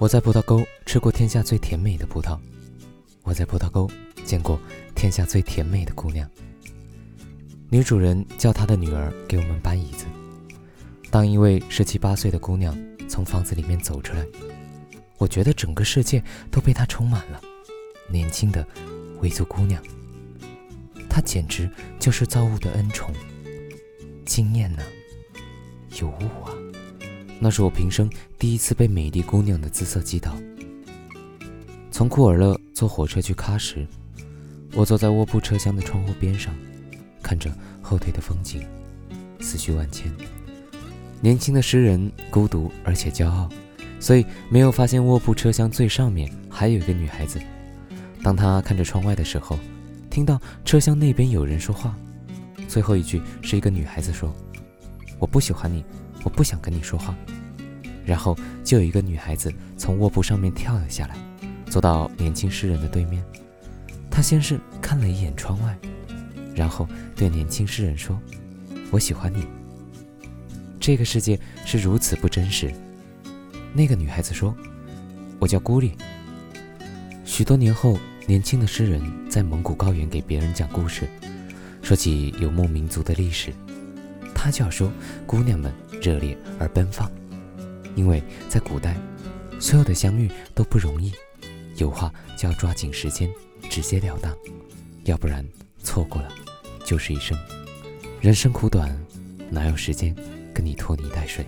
我在葡萄沟吃过天下最甜美的葡萄，我在葡萄沟见过天下最甜美的姑娘。女主人叫她的女儿给我们搬椅子。当一位十七八岁的姑娘从房子里面走出来，我觉得整个世界都被她充满了。年轻的维族姑娘，她简直就是造物的恩宠。惊艳呢，有物啊！那是我平生第一次被美丽姑娘的姿色击倒。从库尔勒坐火车去喀什，我坐在卧铺车厢的窗户边上，看着后退的风景，思绪万千。年轻的诗人孤独而且骄傲，所以没有发现卧铺车厢最上面还有一个女孩子。当他看着窗外的时候，听到车厢那边有人说话，最后一句是一个女孩子说：“我不喜欢你，我不想跟你说话。”然后就有一个女孩子从卧铺上面跳了下来，坐到年轻诗人的对面。她先是看了一眼窗外，然后对年轻诗人说：“我喜欢你。”这个世界是如此不真实。那个女孩子说：“我叫孤立。”许多年后，年轻的诗人在蒙古高原给别人讲故事，说起游牧民族的历史，他就要说姑娘们热烈而奔放，因为在古代，所有的相遇都不容易，有话就要抓紧时间，直截了当，要不然错过了就是一生。人生苦短，哪有时间？跟你拖泥带水。